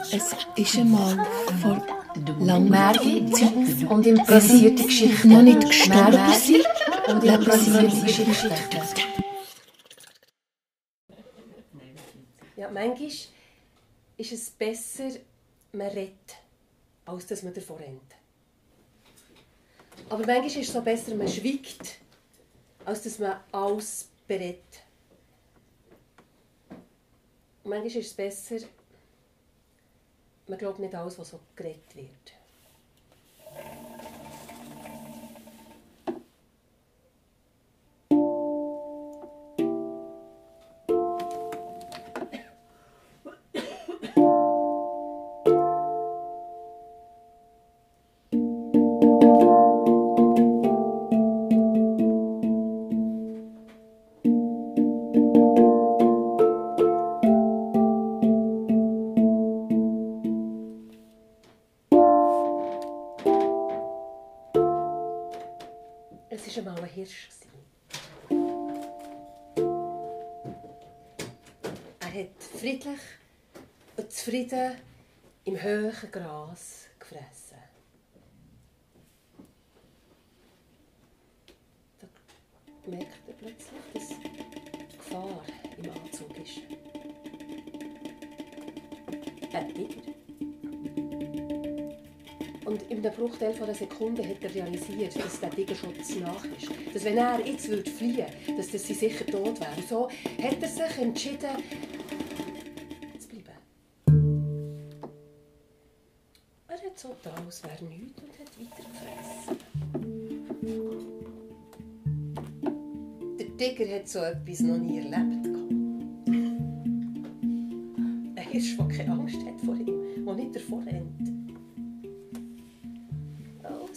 Es ist einmal vor langer Zeit und improvisierte Geschichten. noch nicht gestorben sind. und improvisierte Geschichten. Ja, manchmal ist es besser, man redet, als dass man davon rennt. Aber manchmal ist es so besser, man schweigt, als dass man alles berät. Und manchmal ist es besser, man glaubt nicht alles, was so geredet wird. Bruchteil von einer Sekunde hat er realisiert, dass der Tiger schon zu nach ist. Dass wenn er jetzt fliehen würde, dass das sie sicher tot wäre. So hat er sich entschieden, zu bleiben. Er hat so getan, als wäre nichts und hat weiter gefressen. Der Tiger hat so etwas noch nie erlebt. Ein Hirsch, der keine Angst hat vor ihm, der nicht davor rennt.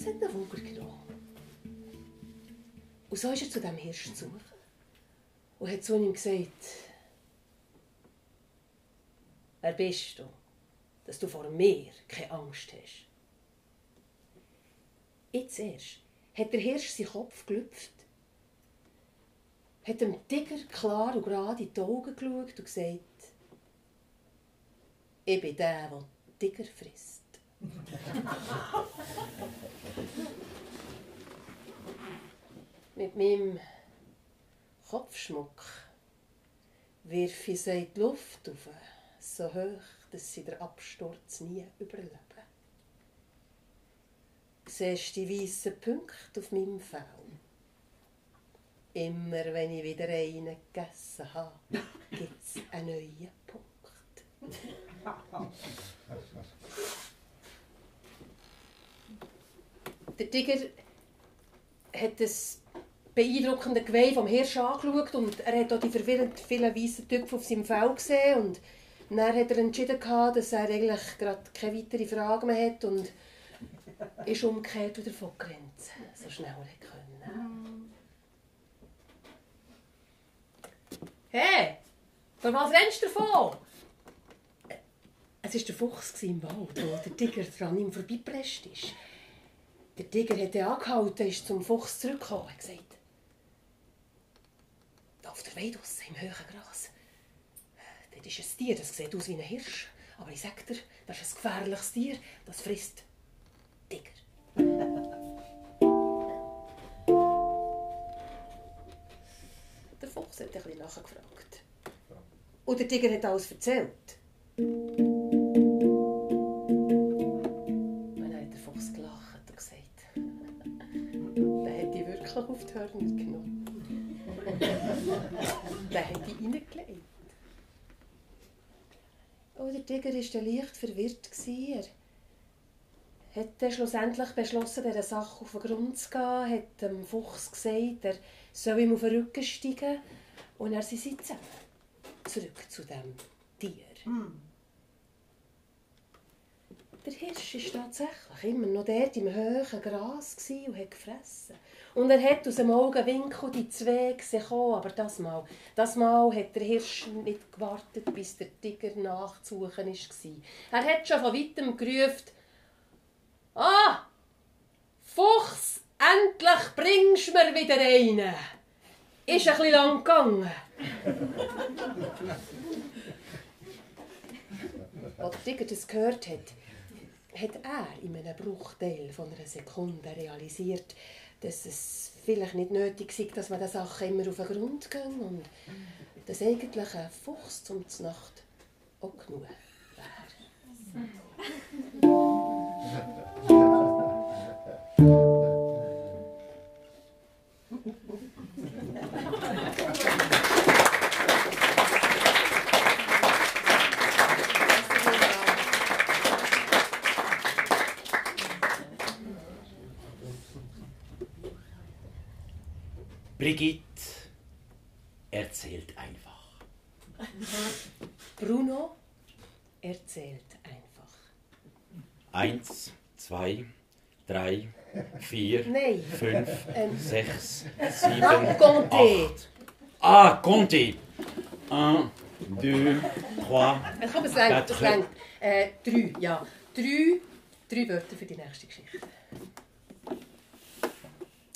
Es hat ihn Wunder genommen. Und so ist er zu diesem Hirsch zu suchen und hat zu ihm gesagt, wer bist du, dass du vor mir keine Angst hast? Jetzt erst hat der Hirsch seinen Kopf gelüpft, hat dem Tiger klar und gerade in die Augen geschaut und gesagt, ich bin der, der Tiger frisst. Mit meinem Kopfschmuck wirf ich sie in die Luft auf, so hoch, dass sie den Absturz nie überleben. Siehst du die weißen Punkte auf meinem Fell? Immer wenn ich wieder einen gegessen habe, gibt es einen neuen Punkt. Der Tiger hat das beeindruckende Geweih vom Hirsch angeschaut und er hat auch die verwirrend vielen weißen Tüpfe auf seinem Fell gesehen und dann hat er entschieden, gehabt, dass er eigentlich gerade keine weiteren Fragen mehr hat und ist umgekehrt wieder von Grenzen, so schnell er können. Hey, vor was rennst du davon? Es war der Fuchs im Wald, wo der Tiger dran ihm vorbeigepresst ist. Der Tiger hat ihn angehalten, ist zum Fuchs zurückgekommen und gesagt, da auf der Weide im hohen Gras, dort ist ein Tier, das sieht aus wie ein Hirsch. Aber ich sage dir, das ist ein gefährliches Tier, das frisst Tiger. der Fuchs hat ein bisschen nachgefragt. Und der Tiger hat alles erzählt. Hat die wirklich auf die Hörner genommen. der hat die reingelegt. Oh, der Tiger war dann leicht verwirrt. gewesen. Er hat dann schlussendlich beschlossen, dieser Sache auf den Grund zu gehen, hat dem Fuchs gesagt, er soll ihm auf den Rücken steigen und er sie sitzen. Zurück zu dem Tier. Der Hirsch war tatsächlich immer noch dort im hohen Gras und hat gefressen. Und er hat aus dem Augenwinkel die zwei gesehen, aber das Mal, das Mal hat der Hirsch nicht gewartet, bis der Tiger nachzusuchen war. Er hat schon von weitem gerufen, «Ah, Fuchs, endlich bringst du mir wieder einen!» Ist ein bisschen lang gegangen. als Digger das gehört hat, hat er in einem Bruchteil von einer Sekunde realisiert, dass es vielleicht nicht nötig ist, dass man den Sachen immer auf den Grund geht und dass eigentlich ein Fuchs zum Nacht auch genug wäre. Brigitte erzählt einfach. Bruno erzählt einfach. Eins, zwei, drei, vier, Nein. fünf, Ähm. sechs, sieben, acht. Ah, comptez. Un, deux, trois. Ich glaube, es reicht. Es reicht. Äh, drei, ja. Drei, drei Wörter für die nächste Geschichte.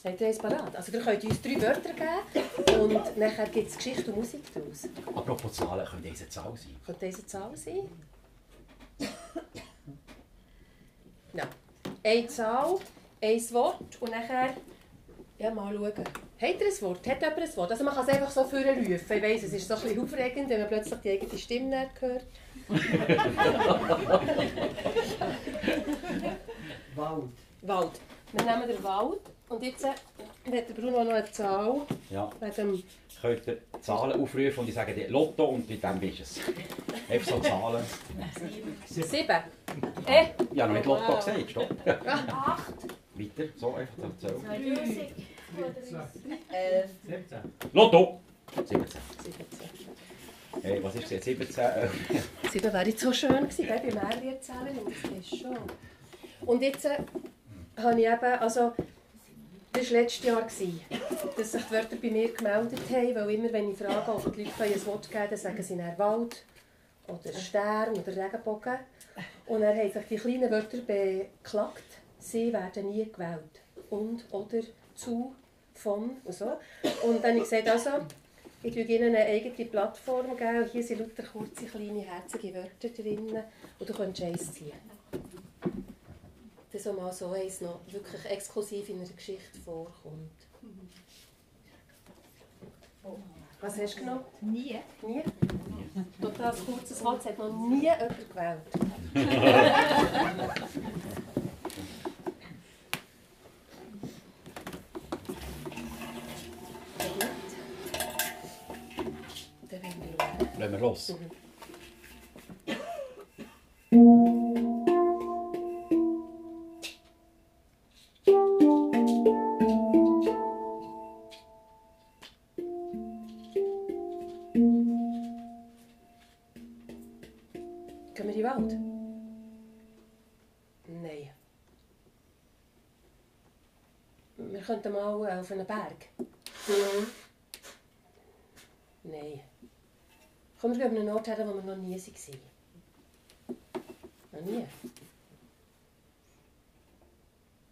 Habt ihr eins parat? Also ihr könnt uns drei Wörter geben und nachher gibt es Geschichte und Musik daraus. Apropos Zahlen, könnte diese Zahl sein? Könnte diese Zahl sein? Ja. Eine Zahl, ein Wort und nachher... Ja, mal schauen. Hat er ein Wort? Hat jemand ein Wort? Also man kann es einfach so vorrufen. Ich weiss, es ist so ein bisschen aufregend, wenn man plötzlich die eigene Stimme nicht hört. Wald. Wald. Wir nehmen den Wald und jetzt äh, hat der Bruno noch eine Zahl Ja. wegen dem... Könnt ihr Zahlen aufrufen und ich sage dir Lotto und mit dem bist es. Einfach so Zahlen. Sieben. Äh, Ich habe noch nicht Lotto Wow. gesagt, stopp. Acht. Weiter, so einfach so zählen. Musik. elf, 17. Lotto! 17. 17. Hey, was ist jetzt? 17? Äh, Sieben wäre jetzt so schön gewesen, gell, bei Mehrwertzählen, das ist schon. Und jetzt äh, habe ich eben, also, das war letztes Jahr, dass sich die Wörter bei mir gemeldet haben, weil immer, wenn ich frage, ob die Leute ein Wort geben dann sagen sie dann Wald oder Stern oder Regenbogen. Und dann haben sich die kleinen Wörter beklagt, sie werden nie gewählt. Und, oder, zu, von und so. Und dann ich gesagt, also, ich gebe Ihnen eine eigene Plattform. Geben. Hier sind lauter kurze, kleine, herzige Wörter drin. Und du kannst eins ziehen. Das auch mal so eins noch wirklich exklusiv in einer Geschichte vorkommt. Was hast du genommen? Nie. Nie? Total kurzes Wort, es hat noch nie jemand gewählt. Lassen wir los. Gehen wir in den Wald? Nein. Wir könnten mal auf einen Berg. Nein. Komm, wir gehen an einen Ort her, wo wir noch nie waren. Noch nie.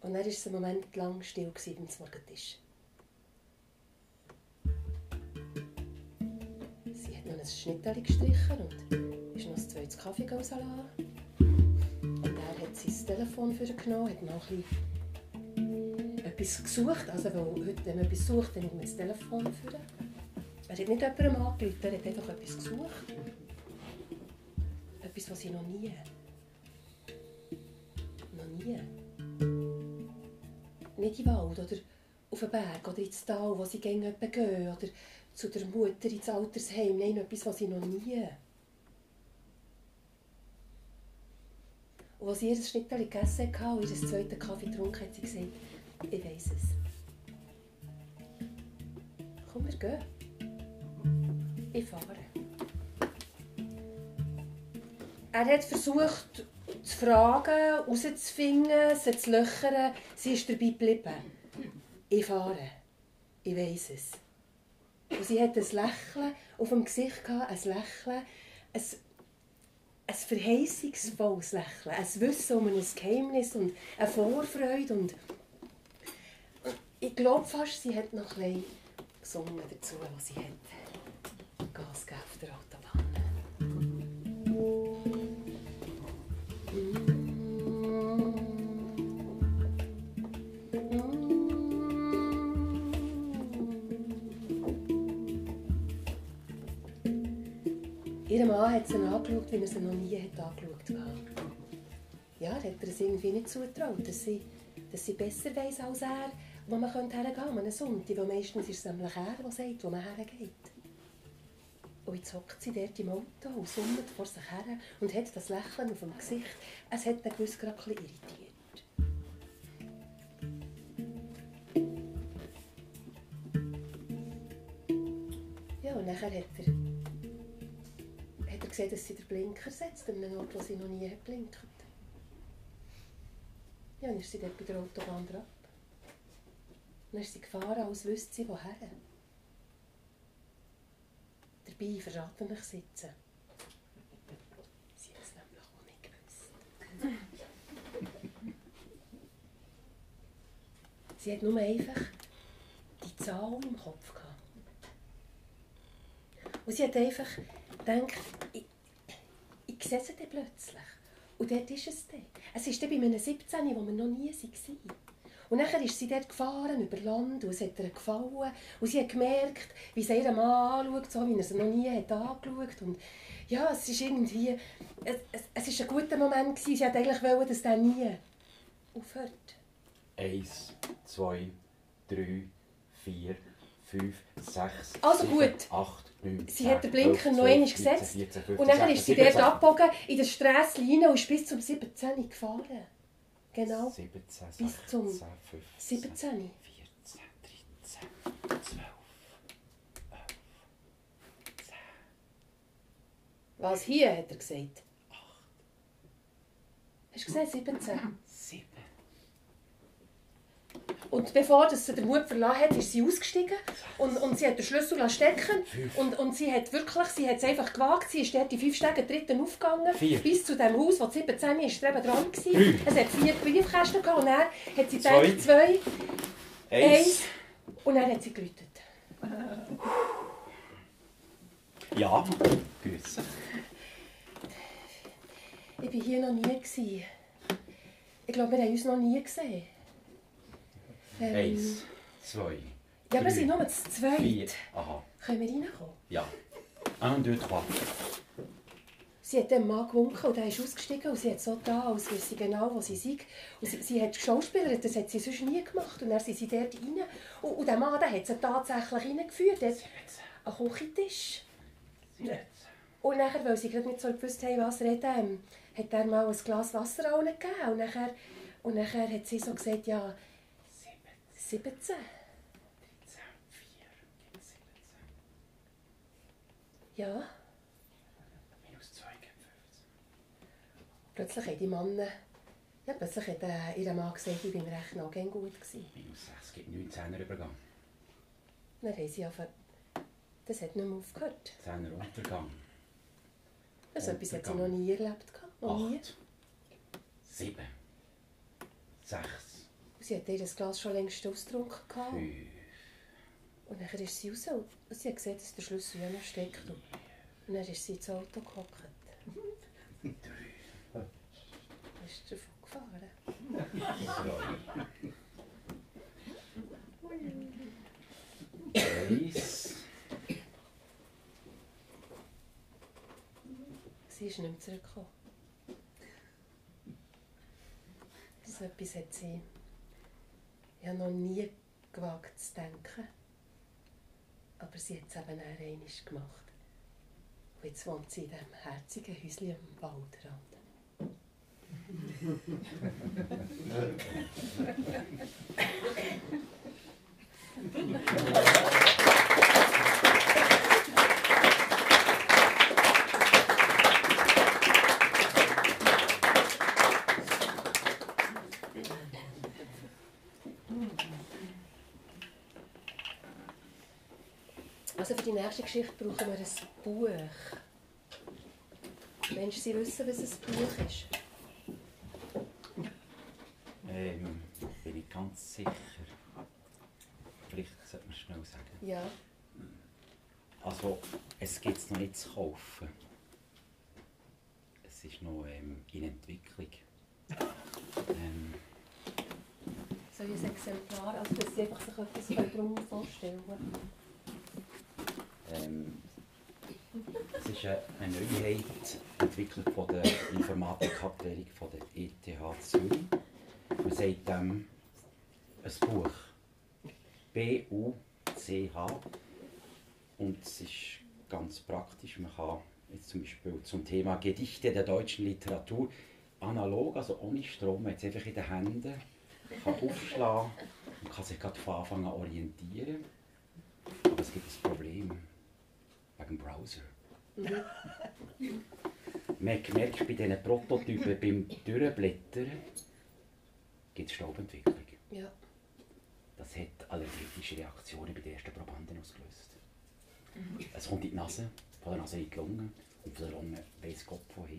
Und dann war es einen Moment lang still beim Morgentisch. Sie hat noch ein Schnittchen gestrichen und ist noch ein zweites Kaffee rauslassen. Und er hat sein Telefon für genommen, hat noch ein etwas gesucht. Also, weil heute, wenn man etwas sucht, dann nimmt man das Telefon für. Er hat nicht jemandem angerufen, er hat einfach etwas gesucht. Etwas, was sie noch nie. Noch nie. Nicht im Wald oder auf den Berg oder ins Tal, wo sie gerne gehen oder zu der Mutter ins Altersheim. Nein, etwas, was sie noch nie. Und als sie ihr Schnittchen gegessen hatte und ihren zweiten Kaffee getrunken hat sie gesagt, ich weiss es. Komm, wir gehen. Ich fahre. Er hat versucht zu fragen, herauszufinden, sie zu löchern. Sie ist dabei geblieben. Ich fahre. Ich weiss es. Und sie hat ein Lächeln auf dem Gesicht, gehabt, ein Lächeln, ein, ein verheißungsvolles Lächeln, ein Wissen um ein Geheimnis und eine Vorfreude. Und ich glaube fast, sie hat noch ein gesungen dazu, was sie hat. Gas gegeben auf der Autobahn. Mann hat sie angeschaut, wie er sie noch nie hat angeschaut hat. Ja, er hat ihr es irgendwie nicht zugetraut, dass sie, dass sie besser weiss als er, wo man hergehen könnte an einem Sonntag, weil meistens ist es nämlich er, der sagt, wo man hergeht. Und jetzt hockt sie dort im Auto und summt vor sich her und hat das Lächeln auf dem Gesicht. Es hat ihn gewiss gerade ein irritiert. Ja, und nachher er, hat er gesehen, dass sie den Blinker setzt, an einem Ort, wo sie noch nie hat blinkt. Ja, dann ist sie dort bei der Autobahn dran. Dann ist sie gefahren, als wüsste sie, woher. Dabei verraten ich sitzen. Sie hat es nämlich auch nicht gewusst. sie hat nur einfach die Zahl im Kopf gehabt. Und sie hat einfach gedacht, ich, ich sehe sie plötzlich. Und dort ist es dann. Es ist dann bei einem 17, wo wir noch nie waren. Und dann ist sie dort gefahren, über Land, und es hat ihr gefallen. Und sie hat gemerkt, wie sie ihren Mann anschaut, so wie er sie noch nie hat angeschaut Und ja, es ist irgendwie... Es, es, es ist ein guter Moment gewesen. Sie hat eigentlich wollen, dass der nie aufhört. Eins, zwei, drei, vier, fünf, sechs, Also sieben, gut. acht, neun, Sie zehn, hat den Blinker elf, noch zwölf, einmal 13, gesetzt. 14, 15, Und dann 16, ist sie 17, dort abgebogen, in der Strasse rein und ist bis zum 17 gefahren. Genau. 17, Bis 16, zum 15, 17. 14, 13, 12, Was hier, hat er gesagt. Hast du gesehen, 17? 7. Und bevor das sie den Mut verlassen hat, ist sie ausgestiegen und, und sie hat den Schlüssel stecken und, und sie hat wirklich, sie hat es einfach gewagt, sie ist dort die fünf Stege dritten aufgegangen, Vier. bis zu dem Haus, wo die 17 ist, dran gewesen. Es hat vier Briefkästen gehabt und dann hat sie Zwei. gedacht, zwei, eins Eins. und dann hat sie geläutet. Ja, grüße. Ich war hier noch nie. Ich glaube, wir haben uns noch nie gesehen. Ähm, Eins, zwei, Ja, wir drei, sind nur zu zweit. vier. Aha, Können wir reinkommen? ja. Un, deux, trois. Sie hat dem Mann gewunken und er ist ausgestiegen und sie hat so da, als wisse sie genau, wo sie sei. Und sie, sie hat geschauspielert, das hat sie sonst nie gemacht. Und dann sind sie dort rein. Und, und der Mann der hat sie tatsächlich reingeführt, dort an den Küchentisch. Und nachher, weil sie gerade nicht so gewusst haben, was reden, ähm, hat er mal ein Glas Wasser gegeben. Und nachher, und nachher hat sie so gesagt, ja, 17. 17, 4, 17. Ja. Minus 2 gibt 15. Plötzlich haben die Männer, ja, plötzlich hat äh, ihr Mann gesagt, ich bin im Rechnen auch gern gut gewesen. Minus 6 gibt 19er Übergang. Dann haben sie angefangen, das hat nicht mehr aufgehört. 10er Untergang. Also etwas hat sie noch nie erlebt. Noch nie. 8. 7. 6. Sie hat ihr das Glas schon längst ausgetrunken. gehabt. 5. Und dann ist sie raus und sie hat gesehen, dass der Schlüssel ja noch steckt. Und dann ist sie ins Auto gehockt. 3. Dann ist davon gefahren. Eins. Sie ist nicht mehr zurückgekommen. So etwas hat sie ja noch nie gewagt zu denken. Aber sie hat es eben auch gemacht. Und jetzt wohnt sie in diesem herzigen Häuschen am Waldrand. Also für die nächste Geschichte brauchen wir ein Buch. Menschen, Sie wissen, was ein Buch ist. Ähm, bin ich ganz sicher. Vielleicht sollte man schnell sagen. Ja. Also, es gibt es noch nicht zu kaufen. Es ist noch ähm, in Entwicklung. Ähm, ich ein Exemplar, also dass Sie einfach sich etwas darunter vorstellen können? Ähm, Das ist eine Neuheit, entwickelt von der Informatikabteilung von der ETH Zürich. Man sagt dem ein Buch. B-U-C-H. Und es ist ganz praktisch. Man kann jetzt zum Beispiel zum Thema Gedichte der deutschen Literatur analog, also ohne Strom, es einfach in den Händen, kann aufschlagen und kann sich gerade von Anfang an orientieren. Aber es gibt ein Problem wegen dem Browser. Man hat gemerkt, bei diesen Prototypen beim Durchblättern gibt es Staubentwicklung. Ja. Das hat allergische Reaktionen bei den ersten Probanden ausgelöst. Es kommt in die Nase, von der Nase in die Lunge und von der Lunge weiss Gott wohin.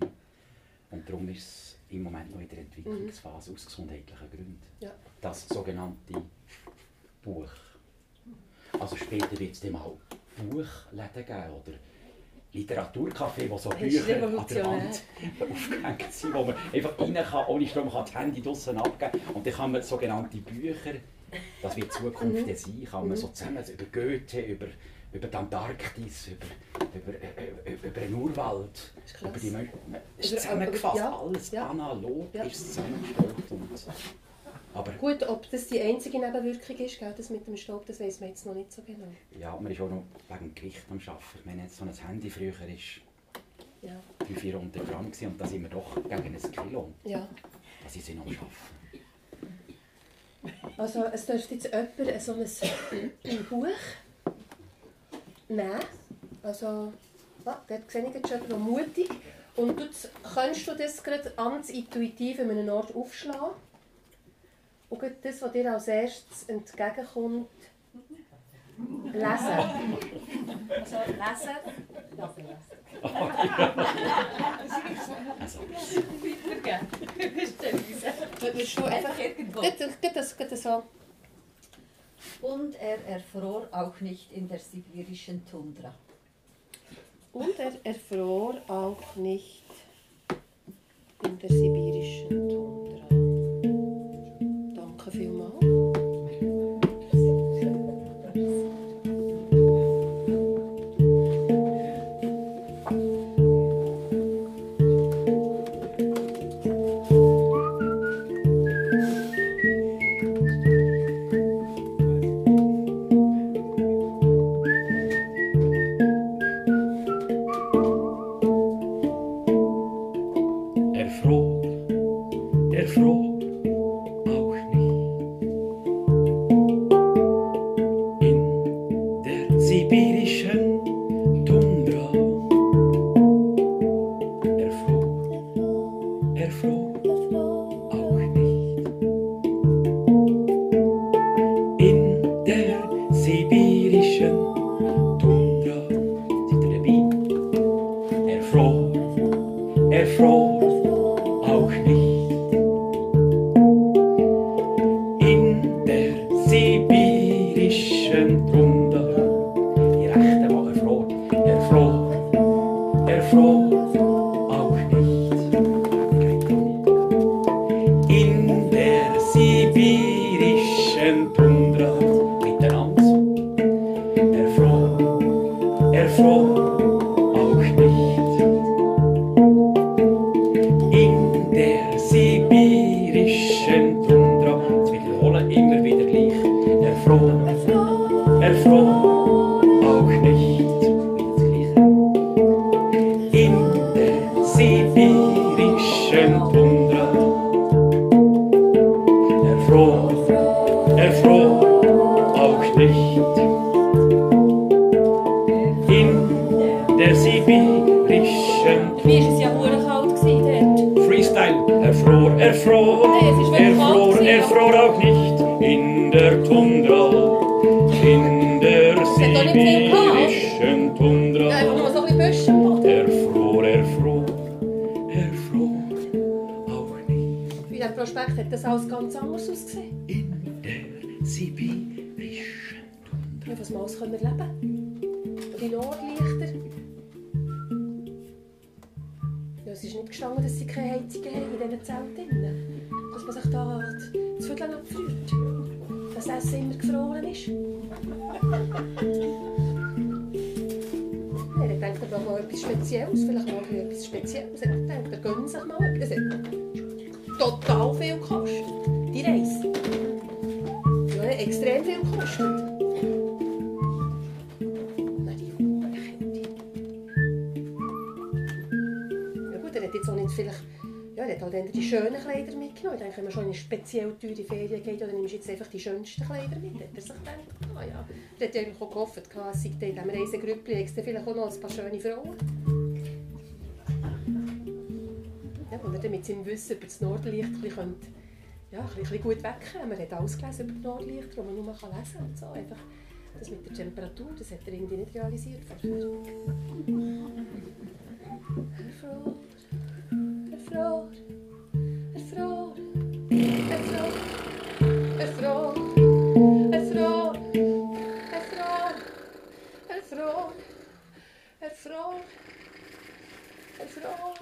Und darum ist es im Moment noch in der Entwicklungsphase aus gesundheitlichen Gründen. Ja. Das sogenannte Buch. Also später wird es dann mal Buchläden geben oder Literaturcafé, wo so Bücher an der. Wand aufgehängt sind, wo man einfach rein kann, ohne Strom kann das Handy draussen abgeben und dann kann man sogenannte Bücher, das wird die Zukunft Mhm. sein, kann man so zusammen also über Goethe, über, über die Antarktis, über, über, äh, über, über den Urwald, über die Menschen. Es ist Über- zusammengefasst, ja, alles ja. analog Ja. ist zusammengestellt. Und, aber Gut, ob das die einzige Nebenwirkung ist, gell, das mit dem Staub, das weiß man jetzt noch nicht so genau. ja, man ist auch noch wegen dem Gewicht am Arbeiten. Ich meine, jetzt so ein Handy früher war Ja. 300-400 Gramm gewesen, und da sind wir doch gegen ein Kilo. ja. Das ist noch am Arbeiten. Also es dürfte jetzt jemand so ein Buch nehmen. Also, ja, dort sehe ich jetzt schon jemanden, mutig Und du, kannst du das gerade ganz intuitiv an einem Ort aufschlagen? Und das, was dir als erstes entgegenkommt, lesen. Also lesen. Gerade so... Und er erfror auch nicht in der sibirischen Tundra. Und er erfror auch nicht in der sibirischen Tundra. review mode. Der Tundra. In der sibirischen Tundra. Erfror, erfror, erfror auch nicht Bei diesem Prospekt hat das alles ganz anders ausgesehen. in der sibirischen Tundra. Ja, was alles können erleben Und die Nordlichter. Ja, es ist nicht gestanden, dass sie keine Heizungen haben in diesen Zelten. Dass man sich da das Viertel abfriert. Das Essen immer gefroren ist. Ja, ich denke, oder mal etwas Spezielles, vielleicht mal etwas Spezielles. Ich denke, da gönnen sich mal etwas. Total viel gekostet, die Reise. Ja, extrem viel gekostet. Na, die Hurenkälte. Ja gut, er hat jetzt auch nicht vielleicht... Er hat halt eher die schönen Kleider mitgenommen. Ich wenn man schon in eine speziell teure Ferien geht, dann nimmst du jetzt einfach die schönsten Kleider mit. Hat er sich gedacht, ah ja. Er hat ja auch gehofft, es sei in diesem Reisegrüppli vielleicht auch noch ein paar schöne Frauen. Ja, wo er dann mit Wissen über das Nordlicht ein bisschen, ja, ein bisschen gut wegkommen. Er hat alles gelesen über das Nordlicht, das man nur lesen kann. So. Einfach das mit der Temperatur, das hat er irgendwie nicht realisiert. Herr Frau, Herr Frau, Herr Frau, Herr Frau, Herr Frau, Herr Frau, Herr Frau, Herr Frau, Herr Frau, Herr Frau.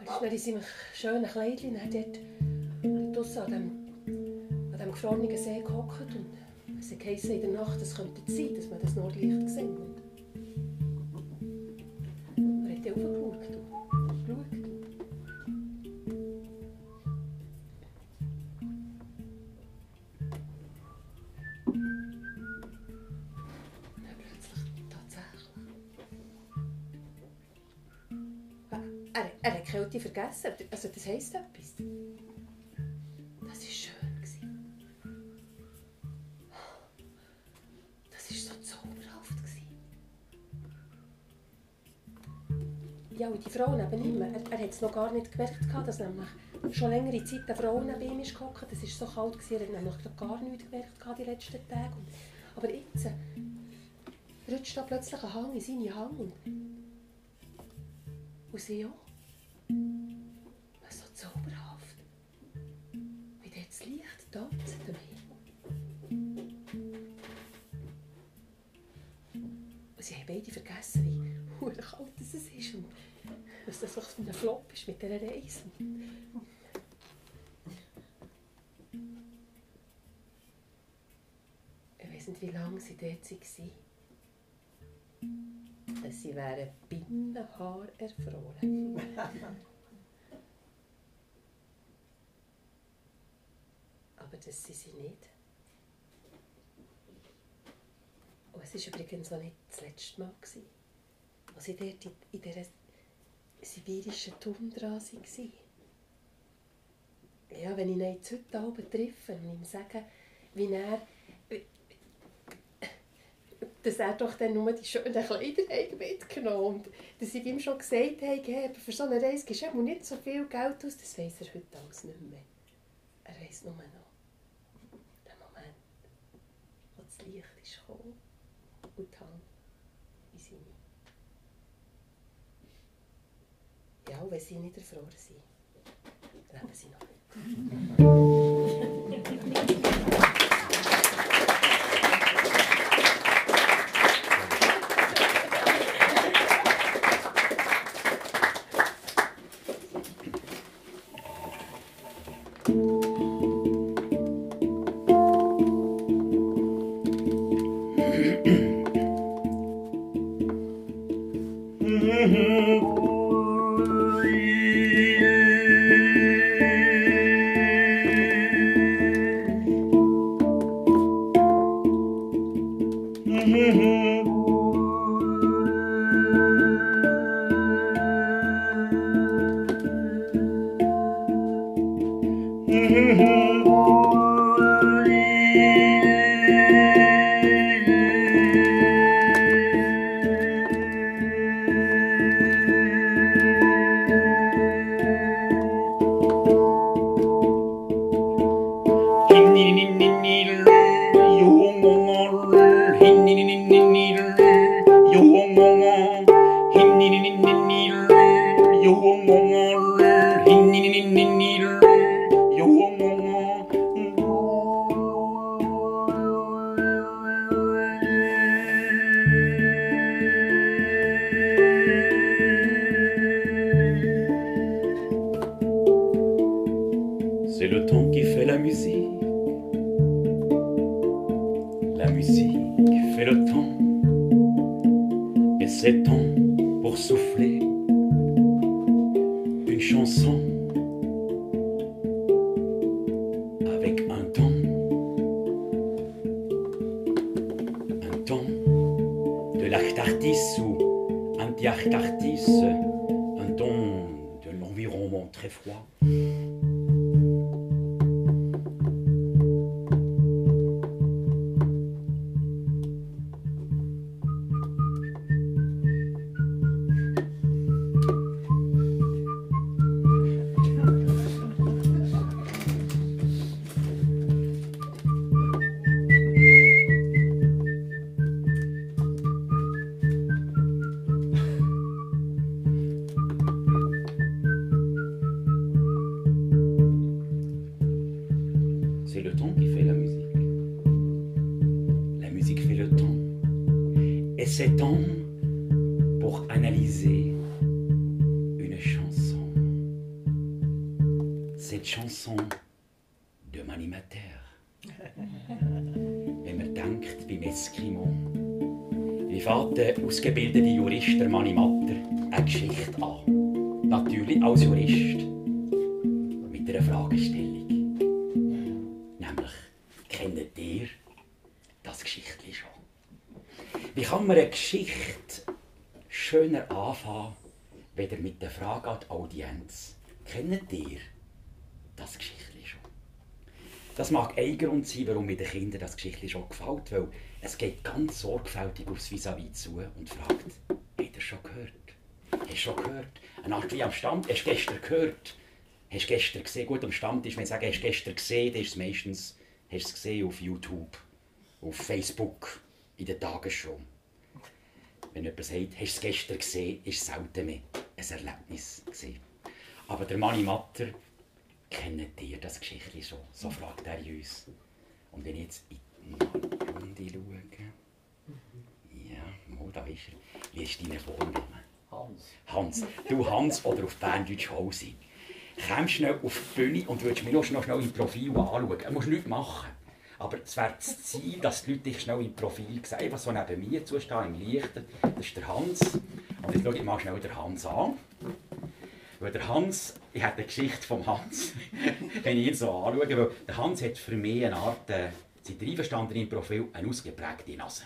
Er ist dann in seinem schönen Kleidchen dann dort draussen an dem, an dem gefrorenen See gehockt und es heisst in der Nacht, es könnte sein, dass man das Nordlicht sieht. Vergessen. Also das heisst etwas. Das war schön. gewesen. Das war so zauberhaft. gewesen. Ja, und die Frau neben ihm, er, er hat es noch gar nicht gemerkt, dass nämlich schon längere Zeit eine Frau neben ihm ist gehockt. Es war so kalt, gewesen, er hat nämlich gar nichts gemerkt die letzten Tage. Und, aber jetzt äh, rutscht da plötzlich ein Hang in seine Hand. Und sie auch. Am Himmel. Und sie haben beide vergessen, wie kalt es ist und was das so ein Flop ist mit dieser Reise. Ich weiß nicht, wie lange sie dort waren. Sie wären Binnenhaar erfroren. Aber das sind sie nicht. Und es war übrigens auch nicht das letzte Mal, gewesen, als sie dort in, in dieser sibirischen Tundra waren. Ja, wenn ich ihn jetzt heute Abend treffe und ihm sage, wie er, dass er doch dann nur die schönen Kleider hat mitgenommen und dass ich ihm schon gesagt habe, hey, für so eine Reise gibst du nicht so viel Geld aus, das weiss er heute alles nicht mehr. Er weiss nur noch den Moment, wo das Licht ist gekommen und die in seine. Ja, und wenn sie nicht erfroren sind, leben sie noch. C'est le temps qui fait la musique. La musique fait le temps. Et c'est temps pour analyser une chanson. Cette chanson de m'animateur. Wenn man denkt beim Eskimo, wie fährt der ausgebildete Jurist, der Manni Matter, eine Geschichte an? Natürlich als Jurist. Geschichte schöner anfangen, weder mit der Frage an die Audienz? Kennt ihr das Geschichtli schon? Das mag ein Grund sein, warum mir den Kindern das Geschichtli schon gefällt, weil es geht ganz sorgfältig aufs Vis-à-vis zu und fragt, habt ihr schon gehört? Hast du schon gehört? Eine Art wie am Stand, hast du gestern gehört? Hast du gestern gesehen? Gut, am Stammtisch, wenn ich sage, hast du gestern gesehen, dann ist es meistens, hast du es gesehen auf YouTube, auf Facebook, in der Tagesschau. Wenn jemand sagt, hast du es gestern gesehen, ist es selten mehr ein Erlebnis gewesen. Aber der Manni Matter, kennt ihr das Geschichtchen schon? So fragt er uns. Und wenn ich jetzt in die Runde schaue, ja, mal, da ist er. Wie ist dein Vorname? Hans. Hans. Du Hans oder auf Berndeutsch Hausi. Kommst schnell auf die Bühne und würdest mich noch schnell, schnell im Profil anschauen. Du musst nichts machen. Aber es wäre das Ziel, dass die Leute dich schnell im Profil sehen. Einfach so neben mir zustehen, im Lichten. Das ist der Hans. Und jetzt schaue ich mal schnell den Hans an. Weil der Hans, ich habe eine Geschichte vom Hans, wenn ich ihn so anschaue. Weil der Hans hat für mich eine Art, äh, seid ihr einverstanden im Profil, eine ausgeprägte Nase.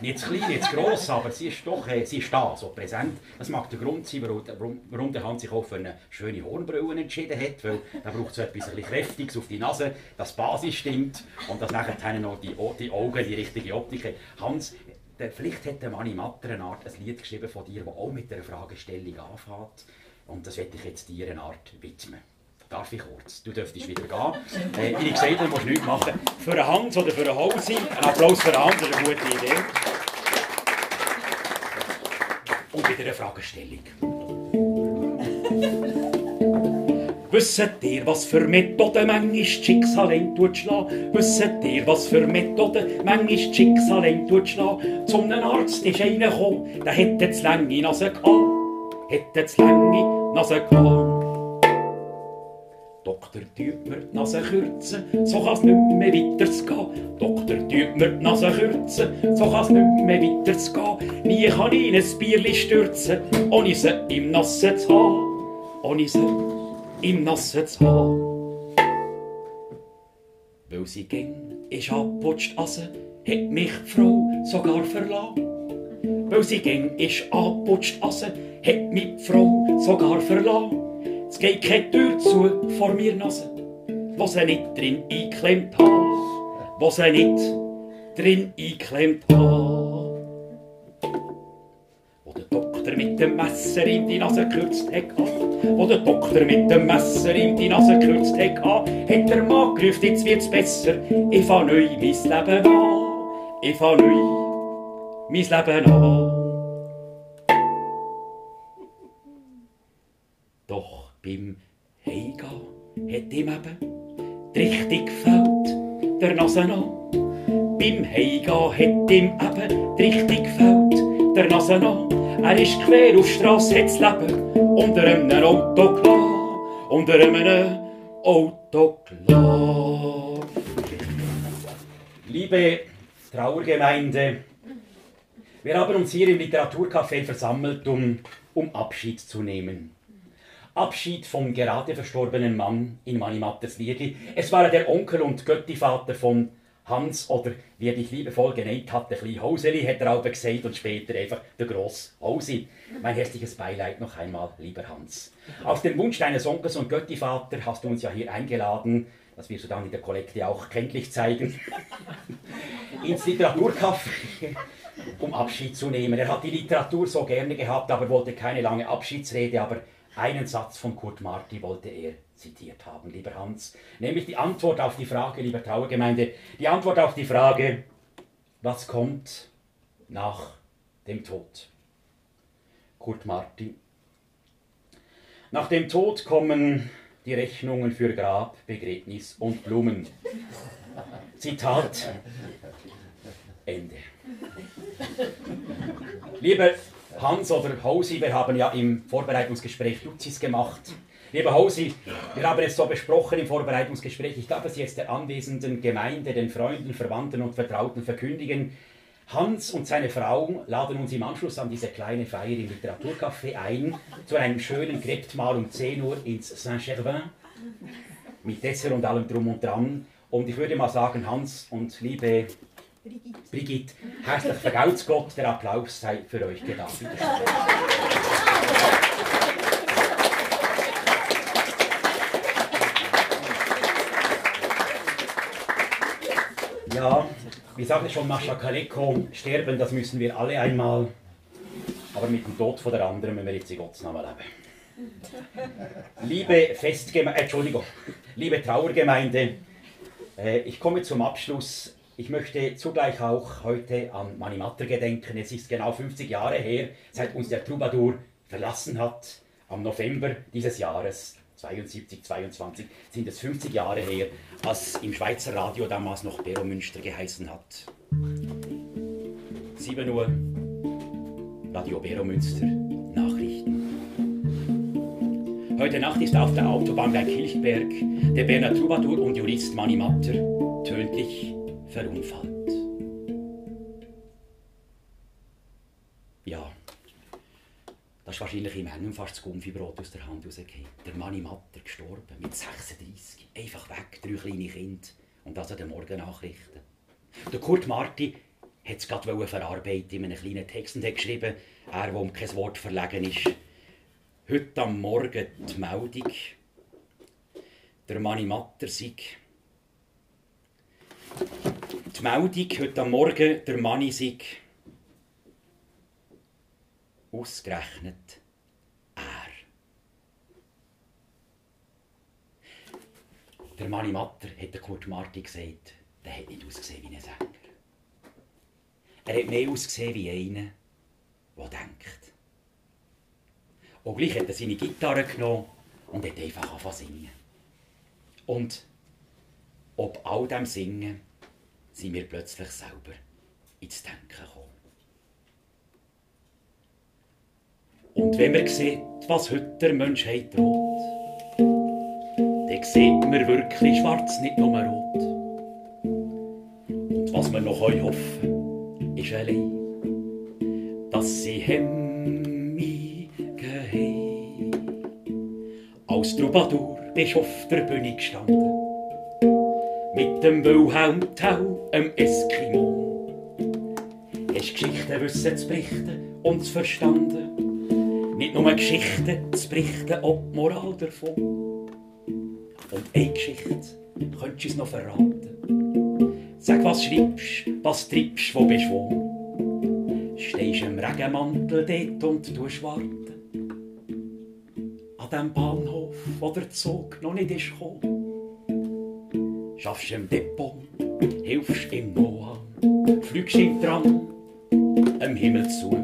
Nicht zu klein, nicht zu gross, aber sie ist doch äh, sie ist da, so präsent. Das mag der Grund sein, warum, der Hans sich auch für eine schöne Hornbrille entschieden hat, weil da braucht so etwas Kräftiges auf die Nase, dass die Basis stimmt und dass nachher noch die, die Augen die richtige Optik haben. Hans, vielleicht hat der Manni Matter eine Art ein Lied geschrieben von dir, das auch mit einer Fragestellung anfängt. Und das werde ich jetzt dir eine Art widmen. Darf ich kurz? Du dürftest wieder gehen. Äh, ich gesagt habe, du musst nichts machen. Für einen Hans oder für einen Hausi, ein Applaus für einen Hans, das ist eine gute Idee. Und wieder eine Fragestellung. Wisst ihr, was für Methoden manchmal Schicksal schlagen? Wisst ihr, was für Methoden manchmal Schicksal schlagen? Zum Arzt ist einer gekommen, der hätte zu lange Nase gehabt. Hätte zu lange Nase gehabt. Doktor, tut mir die Nase kürzen, so kann's nicht mehr weitergehen. Doktor, tut mir die Nase kürzen, so kann's nicht mehr weitergehen. Nie kann ich in ein Bierli stürzen, ohne sie im Nassen zu haben. Ohne sie im Nassen zu haben. Weil sie ging, ist abgeputscht Asse, hat mich die Frau sogar verlassen. Weil sie ging, ist abgeputscht Asse, hat mich die Frau sogar verlassen. Es geht keine Tür zu vor mir Nase, wo sie nicht drin eingeklemmt hat, wo sie nicht drin eingeklemmt hat. Wo der Doktor mit dem Messer in die Nase gekürzt hat, wo der Doktor mit dem Messer in die Nase gekürzt hat, hat der Mann gerufen, jetzt wird's besser, ich fang neu mein Leben an, ich fang neu mein Leben an. Ihm eben die Richtung gefällt, der Nase an. Beim Heimgehen hat ihm eben die Richtung gefällt, der Nase an. Er ist quer auf die Strasse, hat das Leben unter einem Auto klar, unter einem Auto klar. Liebe Trauergemeinde, Wir haben uns hier im Literaturcafé versammelt, um, um Abschied zu nehmen. Abschied vom gerade verstorbenen Mann in Manimatters Liedli. Es war der Onkel und Göttivater von Hans oder wie er dich liebevoll genannt hat, der kleine Hauseli, hat er auch gesagt und später einfach der grosse Hausi. Mein herzliches Beileid noch einmal, lieber Hans. Auf den Wunsch deines Onkels und Göttivater hast du uns ja hier eingeladen, das wirst du dann in der Kollekte auch kenntlich zeigen, ins Literaturcafé, um Abschied zu nehmen. Er hat die Literatur so gerne gehabt, aber wollte keine lange Abschiedsrede, aber einen Satz von Kurt Marti wollte er zitiert haben, lieber Hans, nämlich die Antwort auf die Frage, lieber Trauergemeinde, die Antwort auf die Frage, was kommt nach dem Tod? Kurt Marti. Nach dem Tod kommen die Rechnungen für Grab, Begräbnis und Blumen. Zitat Ende. Lieber Hans oder Hausi, wir haben ja im Vorbereitungsgespräch Duzis gemacht. Lieber Hausi, wir haben es so besprochen im Vorbereitungsgespräch. Ich darf es jetzt der anwesenden Gemeinde, den Freunden, Verwandten und Vertrauten verkündigen. Hans und seine Frau laden uns im Anschluss an diese kleine Feier im Literaturcafé ein zu einem schönen Krebtmahl um 10 Uhr ins Saint-Gervin mit Dessert und allem drum und dran. Und ich würde mal sagen, Hans und liebe Brigitte, herzlich vergaut's Gott, der Applaus sei für euch gedacht. Ja, wie sagte schon Mascha Kaleko, sterben, das müssen wir alle einmal. Aber mit dem Tod von der anderen müssen wir jetzt in Gottes Namen leben. Liebe Festgemeinde, äh, Entschuldigung, liebe Trauergemeinde, äh, ich komme zum Abschluss. Ich möchte zugleich auch heute an Mani Matter gedenken. Es ist genau 50 Jahre her, seit uns der Troubadour verlassen hat, am November dieses Jahres. 72, 22 sind es 50 Jahre her, als im Schweizer Radio damals noch Bero Münster geheißen hat. 7 Uhr, Radio Bero Münster, Nachrichten. Heute Nacht ist auf der Autobahn bei Kilchberg der Berner Troubadour und Jurist Mani Matter tödlich verunfallt. Ja, das ist wahrscheinlich im Hennen fast das Gumpfibrot aus der Hand rausgefallen. Der Mani Matter gestorben, mit 36. Einfach weg, drei kleine Kinder. Und das an den Morgennachrichten. Der Kurt Marti hat es gerade verarbeiten in einem kleinen Text und hat geschrieben, er, wo um kein Wort verlegen ist, heute am Morgen die Meldung, der Mani Matter sei. Die Meldung heute Morgen, der Mani sei ausgerechnet er. Der Mani Matter hat der Kurt Marti gesagt, der hat nicht ausgesehen wie ein Sänger. Er hat mehr ausgesehen wie einer, der denkt. Und gleich hat er seine Gitarre genommen und hat einfach angefangen zu singen. Und ob all dem Singen sind wir plötzlich selber ins Denken gekommen. Und wenn man sieht, was heute der Menschheit droht, dann sieht man wirklich schwarz, nicht nur rot. Und was wir noch hoffen ist allein, dass sie Hemmige haben. Als Troubadour bist du auf der Bühne gestanden, mit dem Wilhelm Tell, dem Eskimo. Hast Geschichten wissen zu berichten und zu verstanden, nicht nur Geschichten zu berichten, die Moral davon. Und eine Geschichte könntest du uns noch verraten. Sag, was schreibst, was treibst, wo bist wo. Stehst im Regenmantel dort und tust warten. An dem Bahnhof, wo der Zug noch nicht ist gekommen. Schaffst im Depot, hilfst im Noah, fliegst im Tram, am Himmel zu.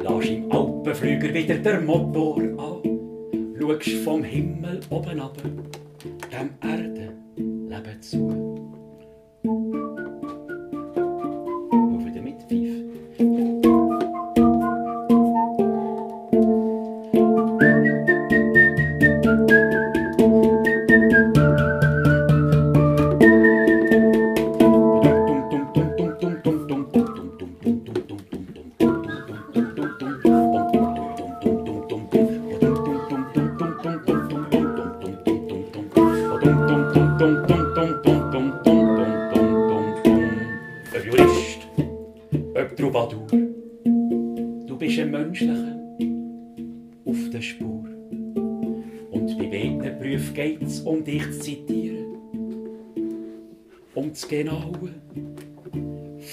Lass im Alpenflüger wieder der Motor an. Schaust vom Himmel oben ab, dem Erdenleben zu.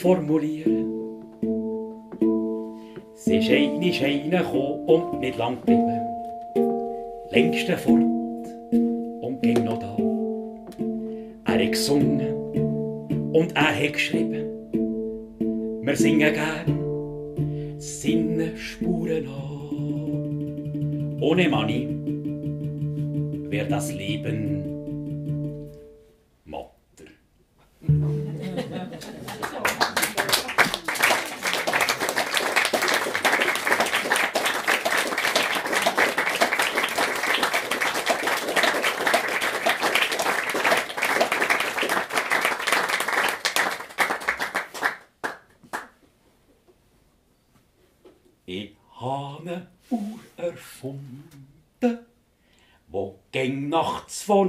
Formulieren. Sie ist eine Scheine und nicht lang geblieben. Längste fort und ging noch da. Er hat gesungen und er hat geschrieben. Wir singen gern Sinnespuren an. Ohne Money wäre das Leben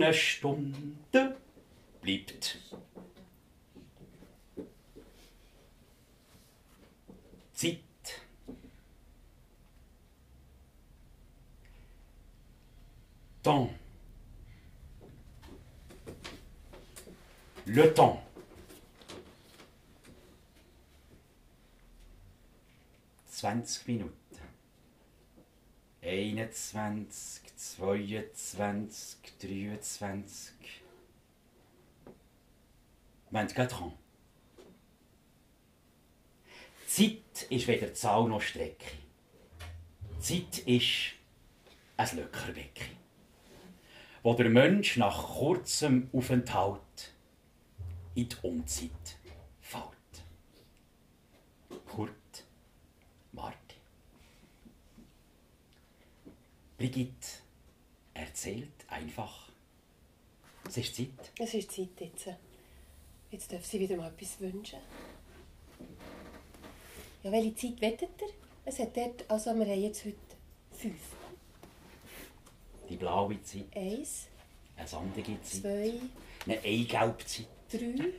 nach zwei Stunden bleibt. Zeit. Temps. Le temps. Zwanzig Minuten. 21, 22, 23. 24 ans. Zeit ist weder Zahl noch Strecke. Zeit ist ein Löckerbecken, wo der Mensch nach kurzem Aufenthalt in die Unzeit fällt. Kurt Marti. Brigitte erzählt einfach. Es ist Zeit. Es ist Zeit jetzt. Jetzt darf sie wieder mal etwas wünschen. Ja, welche Zeit wettet ihr? Es hat dort, also wir haben jetzt heute fünf. Die blaue Zeit, Eins, eine sandige Zeit, zwei, eine Eigelbzeit, drei,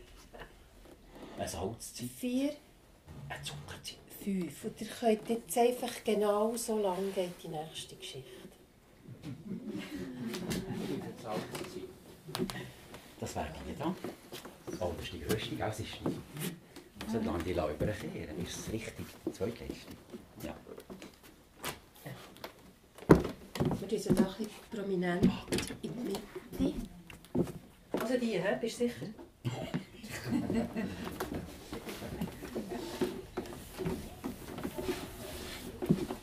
eine Salzzeit, vier, eine Zuckerzeit. fünf. Und ihr könnt jetzt einfach genau so lange geht die nächste Geschichte. Das wäre da. Oh, das ist die grösste, gell? Es ist die. Solange die überkehren, ist es richtig. Zweitletzte. Ja. Wir tun sie da ein prominent in die Mitte. Also die, hä? bist du sicher?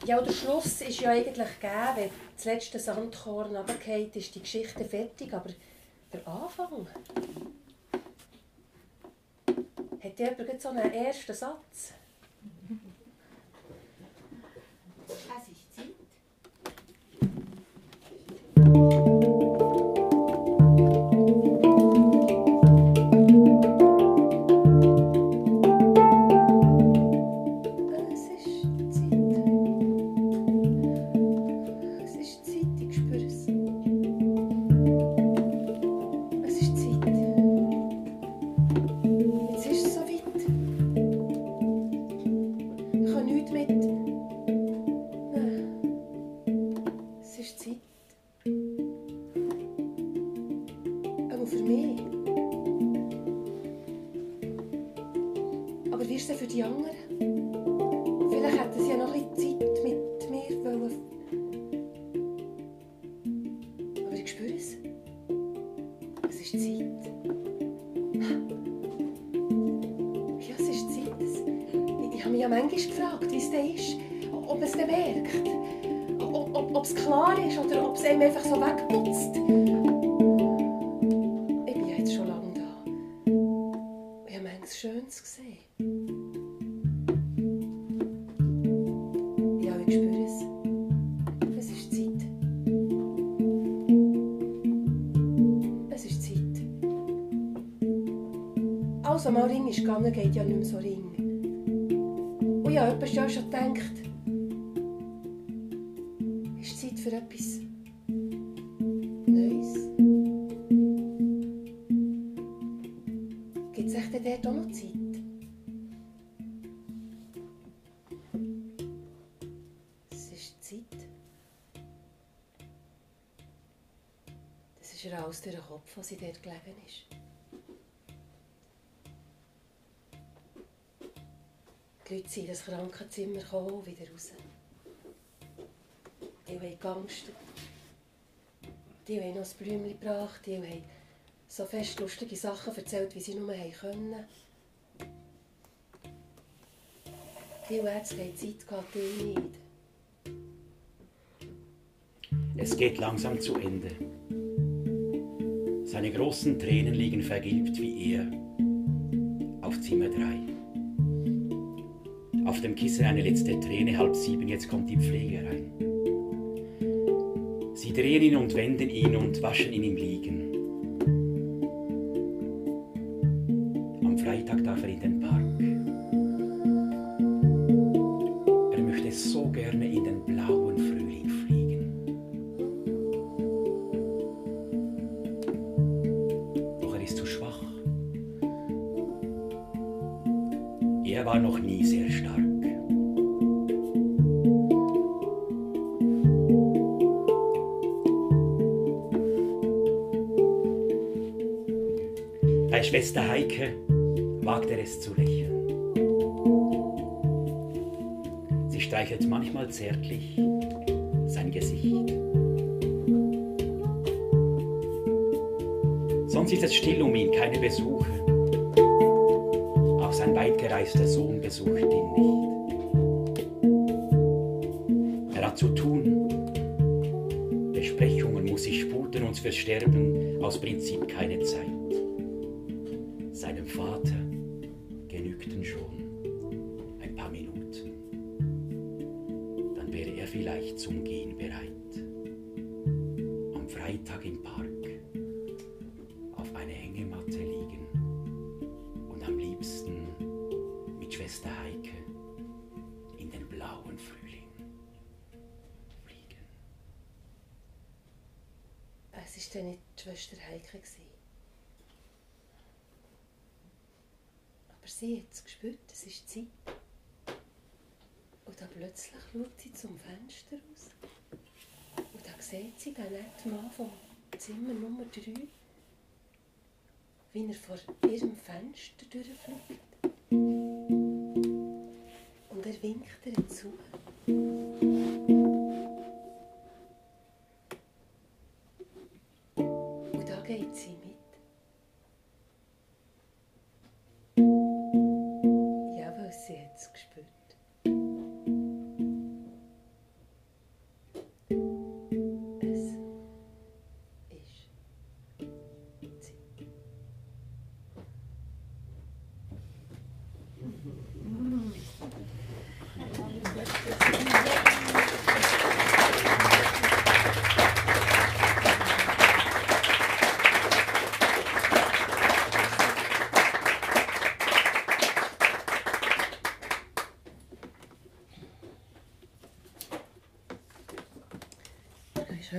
Ja, der Schluss ist ja eigentlich gegeben, wenn das letzte Sandkorn runterfällt, ist die Geschichte fertig, aber der Anfang... Hat jemand so einen ersten Satz? Sie dort gelegen ist. Die Leute sind in das Krankenzimmer gekommen und wieder raus. Die haben geangstet. Die haben noch ein Blümchen gebracht. Die haben so fest lustige Sachen erzählt, wie sie nur haben können. Die Ärzte haben Zeit gehabt, die nicht. Es geht langsam zu Ende. Seine großen Tränen liegen vergilbt wie er auf Zimmer 3. Auf dem Kissen eine letzte Träne, halb sieben, jetzt kommt die Pflege rein. Sie drehen ihn und wenden ihn und waschen ihn im Liegen. Zärtlich vielleicht zum Gehen bereit. Am Freitag im Park auf eine Hängematte liegen und am liebsten mit Schwester Heike in den blauen Frühling fliegen. Es war dann nicht Schwester Heike. gewesen. Aber sie hat es gespürt, es ist Zeit. Schaut sie zum Fenster raus. Und da sieht sie den netten Mann vom Zimmer Nummer 3, wie er vor ihrem Fenster durchfliegt. Und er winkt ihr zu. Und da geht sie mit.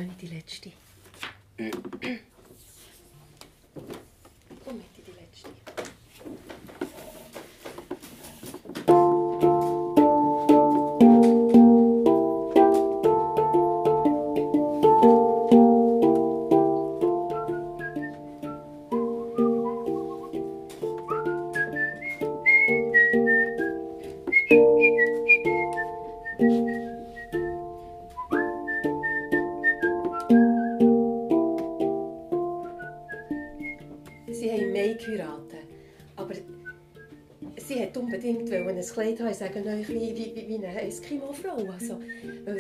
Schon die letzte. Kleid haben, sagen euch wie, wie, wie, eine Eskimo-Frau. Also,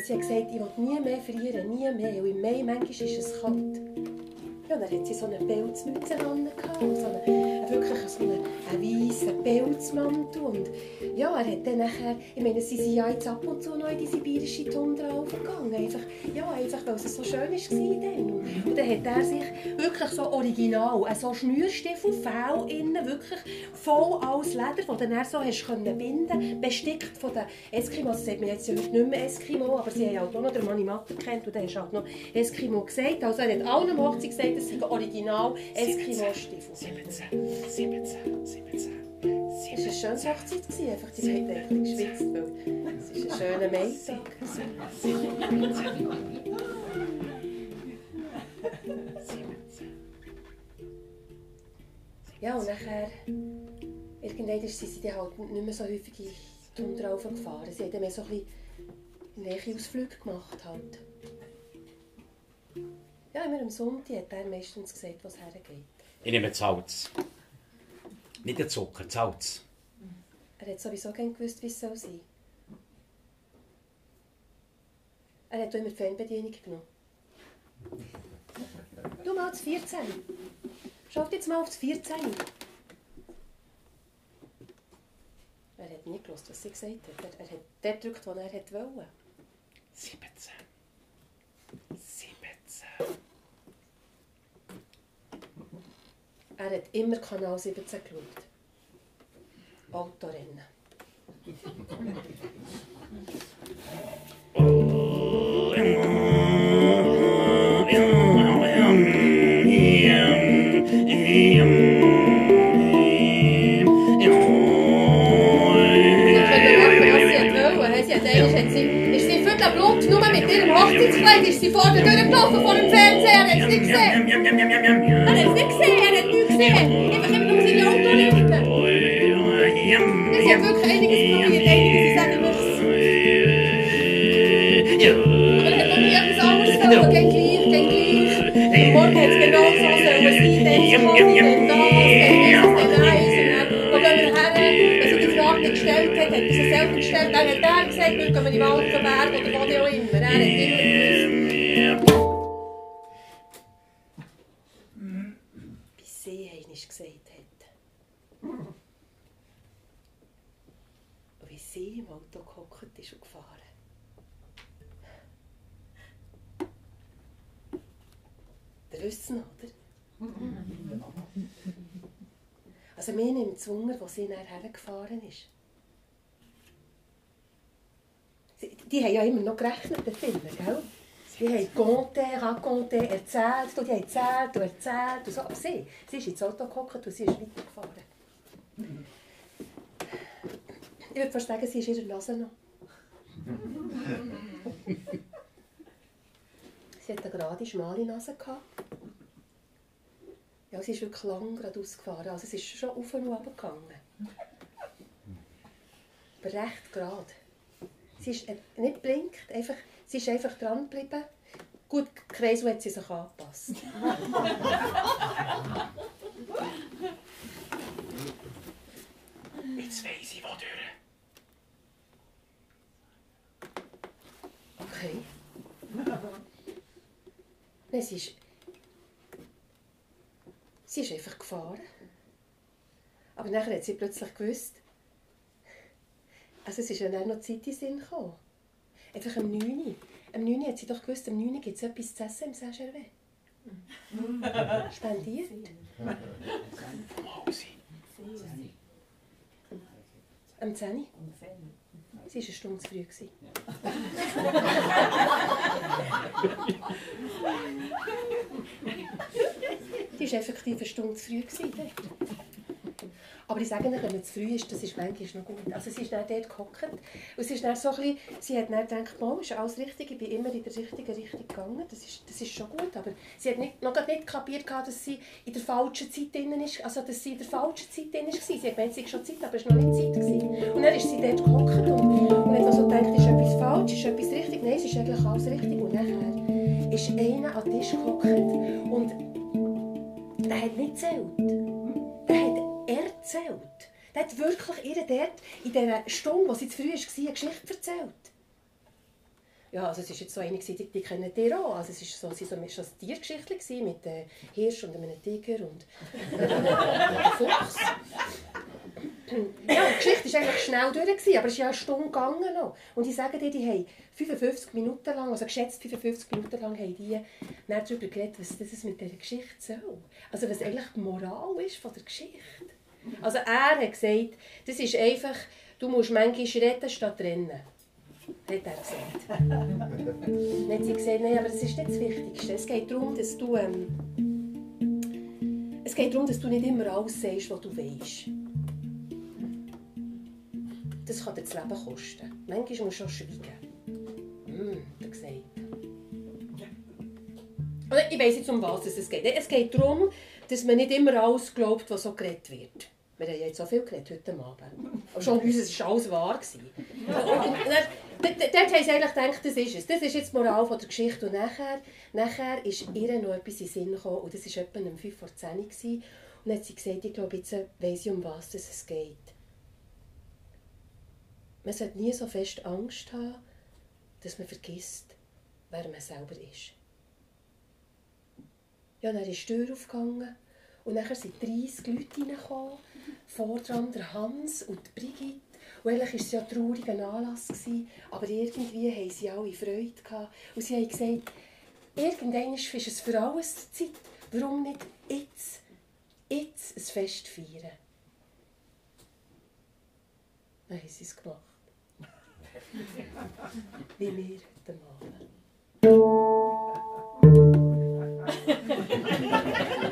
sie hat gesagt, ich will nie mehr frieren, nie mehr. Und im Mai manchmal ist es kalt. Ja, dann hat sie so eine Pelzmütze an, so eine, wirklich so einen, weißen Pelzmantel. Und ja, er hat dann nachher, ich meine, sie sind ja jetzt ab und zu noch in die sibirische Tundra aufgegangen. Einfach, ja, einfach, weil es so schön war dann. Und, dann hat er sich wirklich so original, äh, so Schnürstiefel, Fell innen, wirklich voll alles Leder, das dann er so hast können binden, bestickt von den Eskimos. Das sagt man jetzt ja nicht mehr Eskimo, aber sie haben halt auch noch den Mani Matter kennt und hast du halt noch Eskimo gesagt. Also er hat allen Hochzeit gesagt, das sind original Eskimo-Stiefel. 17, 17, 17. Es war eine schöne Hochzeit, gewesen, einfach die beiden haben ein geschwitzt. Weil Das ist ein schöner Maitag. Ja, und nachher, irgendwann sind sie dann halt nicht mehr so häufig in die Tundra gefahren. Sie haben dann mehr so ein bisschen Nähe Ausflüge gemacht halt. Ja, immer am Sonntag hat er meistens gesagt, was hergeht. Ich nehme Salz. Nicht den Zucker, Salz. Er hat sowieso gerne gewusst, wie es soll sein Er hat auch immer die Fernbedienung genommen. Du mal das 14. Schau jetzt mal auf das 14. Er hat nie gewusst, was sie gesagt hat. Er, er hat dort gedrückt, wo er wollte. 17. 17. Er hat immer Kanal 17 geschaut. Autorennen. Hochzeitskleid ist sie vor der Tür gelaufen, vor dem Fernseher, er hat es nicht gesehen. Er hat es nicht gesehen, er hat nichts gesehen. Einfach immer nur seine Auto richten. Es hat wirklich einiges probiert, einige sagen nichts. Aber er hat noch nie etwas anderes wollen, geht gleich, geht gleich. Morgen hat es genau so sollen sein, dann so, dann das, dann das, dann eins. Und dann gehen wir her, dass er die Frage nicht gestellt hat, hat er sie selber gestellt, dann hat er gesagt, wir gehen in den Waldenberg oder wo auch immer. Er hat immer sie einmal gesagt hat. Und wie sie im Auto gehockt ist und gefahren. Der wissen, oder? Also mir nimmt es Wunder, wo sie nachher hergefahren ist. Die haben ja immer noch gerechnet, die Filme, gell? Die haben compté, raconté, erzählt, und die haben erzählt und erzählt und so. Aber sie, sie ist ins Auto gehockt und sie ist weitergefahren. Ich würde fast sagen, sie ist in der Nase noch. sie hatte eine gerade, schmale Nase. Gehabt. Ja, sie ist wirklich lang geradeaus gefahren. Also es ist schon auf und runter gegangen. Aber recht gerade. Sie ist äh, nicht blinkt, einfach, sie ist einfach dran geblieben. Gut, Kreisel hat sie sich angepasst. Jetzt weiss ich, wo durch. Okay. Nein, sie ist... Sie ist einfach gefahren. Aber nachher hat sie plötzlich gewusst... Also es ist ja dann noch Zeit in Sinn gekommen. Einfach am 9. Uhr. Am 9. Uhr hat sie doch gewusst, am 9. Uhr gibt es etwas zu essen im Saint-Gervais. Spendiert. Am 10. Uhr. Sie war eine Stunde zu früh. Die war effektiv eine Stunde zu früh. dort. Aber ich sage nicht, wenn man zu früh ist, das ist manchmal noch gut. Also sie ist dann dort gehockt und sie ist dann so bisschen, sie hat dann gedacht, oh, ist alles richtig, ich bin immer in der richtigen Richtung gegangen, das ist, das ist schon gut, aber sie hat nicht, noch nicht kapiert, dass sie in der falschen Zeit drin ist, also dass sie in der falschen Zeit drin war. Sie hat gemeint, schon Zeit, aber es war noch nicht Zeit. Gewesen. Und dann ist sie dort gehockt und, und hat also gedacht, ist etwas falsch, ist etwas richtig? Nein, es ist eigentlich alles richtig. Und nachher ist einer an den Tisch gehockt und der hat nicht gezählt. Der hat erzählt. Der hat wirklich ihr dort in dieser Stunde, wo sie zu früh war, eine Geschichte erzählt. Ja, also es war jetzt so eine, die, die kennen ihr auch. Also es war so, so, eine Tiergeschichte mit einem Hirsch und einem Tiger und einem Fuchs. Ja, die Geschichte war eigentlich schnell durch, aber es ist ja eine Stunde gegangen noch. Und ich sage dir, die haben 55 Minuten lang, also geschätzt 55 Minuten lang, haben die darüber geredet, was das mit dieser Geschichte soll. Also was eigentlich die Moral ist von der Geschichte. Also er hat gesagt, das ist einfach, du musst manchmal retten statt rennen. Hat er gesagt. Dann hat sie gesagt, nein, aber das ist nicht das Wichtigste. Es geht darum, dass du... Ähm, es geht darum, dass du nicht immer alles sagst, was du weißt. das kann dir das Leben kosten. Manchmal musst du auch schweigen. Hm, hat er gesagt. Ich weiss jetzt, um was es geht. Es geht darum, dass man nicht immer alles glaubt, was so geredet wird. Wir haben jetzt so viel geredet heute Abend. Aber schon bei uns war alles wahr. Dort, dort haben sie eigentlich gedacht, das ist es. Das ist jetzt die Moral von der Geschichte. Und nachher, nachher ist ihr noch etwas in den Sinn gekommen. Und das war etwa um 5 vor 10 Uhr. Und dann hat sie gesagt, ich glaube, jetzt weiss ich, um was es geht. Man sollte nie so fest Angst haben, dass man vergisst, wer man selber ist. Ja, dann ist die Tür aufgegangen und dann sind 30 Leute reingekommen. Vordran der Hans und die Brigitte. Und eigentlich war es ja ein trauriger Anlass, gewesen, aber irgendwie haben sie alle Freude gehabt. Und sie haben gesagt, irgendwann ist es für alles Zeit. Warum nicht jetzt, jetzt ein Fest feiern? Dann haben sie es gemacht. Wie wir heute Abend.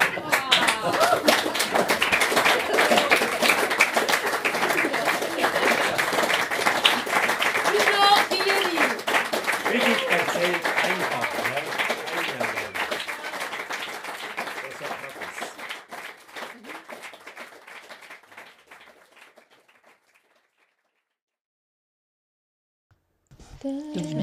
Brigitte erzählt einfach. Ja? Einerlei. Das hat man das.